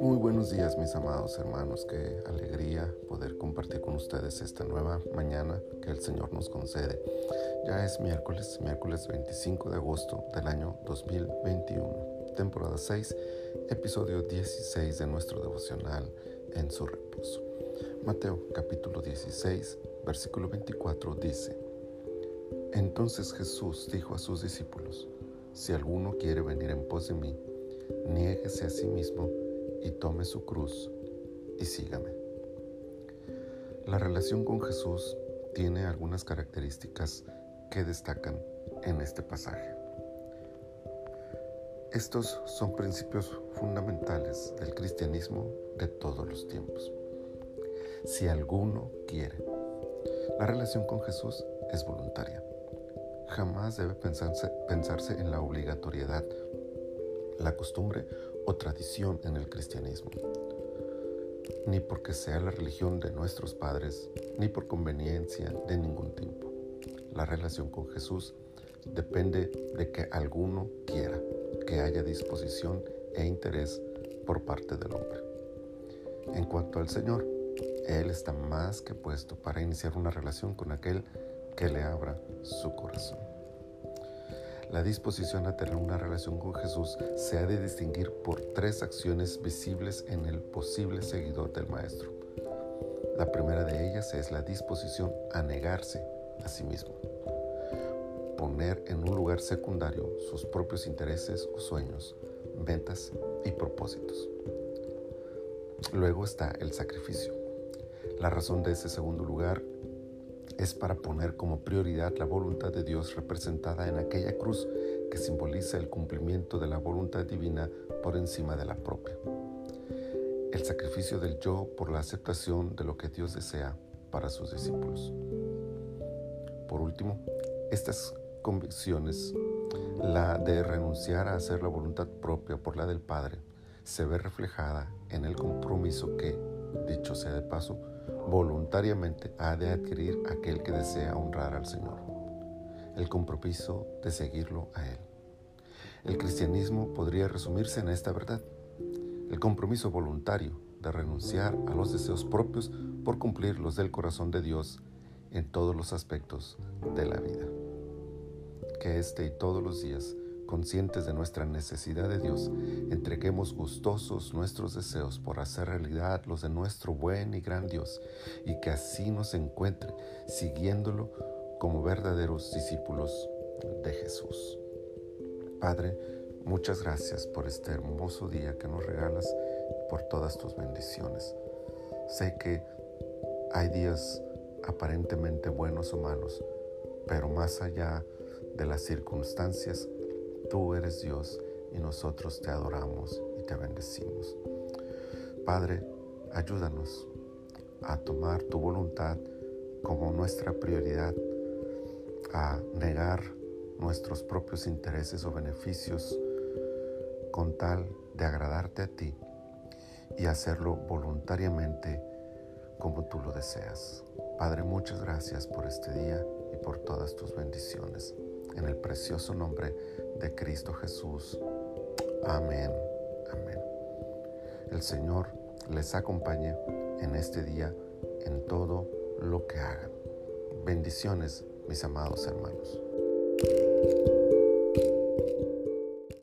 Muy buenos días mis amados hermanos, qué alegría poder compartir con ustedes esta nueva mañana que el Señor nos concede. Ya es miércoles, miércoles 25 de agosto del año 2021, temporada 6, episodio 16 de nuestro devocional en su reposo. Mateo capítulo 16, versículo 24 dice, Entonces Jesús dijo a sus discípulos, Si alguno quiere venir en pos de mí, niéguese a sí mismo y tome su cruz y sígame. La relación con Jesús tiene algunas características que destacan en este pasaje. Estos son principios fundamentales del cristianismo de todos los tiempos. Si alguno quiere, la relación con Jesús es voluntaria. Jamás debe pensarse, pensarse en la obligatoriedad, la costumbre o tradición en el cristianismo, ni porque sea la religión de nuestros padres, ni por conveniencia de ningún tipo. La relación con Jesús depende de que alguno quiera, que haya disposición e interés por parte del hombre. En cuanto al Señor, Él está más que puesto para iniciar una relación con aquel que le abra su corazón. La disposición a tener una relación con Jesús se ha de distinguir por tres acciones visibles en el posible seguidor del Maestro. La primera de ellas es la disposición a negarse a sí mismo, poner en un lugar secundario sus propios intereses o sueños, ventas y propósitos. Luego está el sacrificio. La razón de ese segundo lugar es para poner como prioridad la voluntad de Dios representada en aquella cruz que simboliza el cumplimiento de la voluntad divina por encima de la propia. El sacrificio del yo por la aceptación de lo que Dios desea para sus discípulos. Por último, estas convicciones, la de renunciar a hacer la voluntad propia por la del Padre, se ve reflejada en el compromiso que, dicho sea de paso, voluntariamente ha de adquirir aquel que desea honrar al Señor, el compromiso de seguirlo a Él. El cristianismo podría resumirse en esta verdad, el compromiso voluntario de renunciar a los deseos propios por cumplir los del corazón de Dios en todos los aspectos de la vida. Que este y todos los días conscientes de nuestra necesidad de Dios, entreguemos gustosos nuestros deseos por hacer realidad los de nuestro buen y gran Dios, y que así nos encuentre siguiéndolo como verdaderos discípulos de Jesús. Padre, muchas gracias por este hermoso día que nos regalas, por todas tus bendiciones. Sé que hay días aparentemente buenos o malos, pero más allá de las circunstancias, Tú eres Dios y nosotros te adoramos y te bendecimos. Padre, ayúdanos a tomar tu voluntad como nuestra prioridad, a negar nuestros propios intereses o beneficios con tal de agradarte a ti y hacerlo voluntariamente como tú lo deseas. Padre, muchas gracias por este día y por todas tus bendiciones. En el precioso nombre de Cristo Jesús. Amén. Amén. El Señor les acompañe en este día en todo lo que hagan. Bendiciones, mis amados hermanos.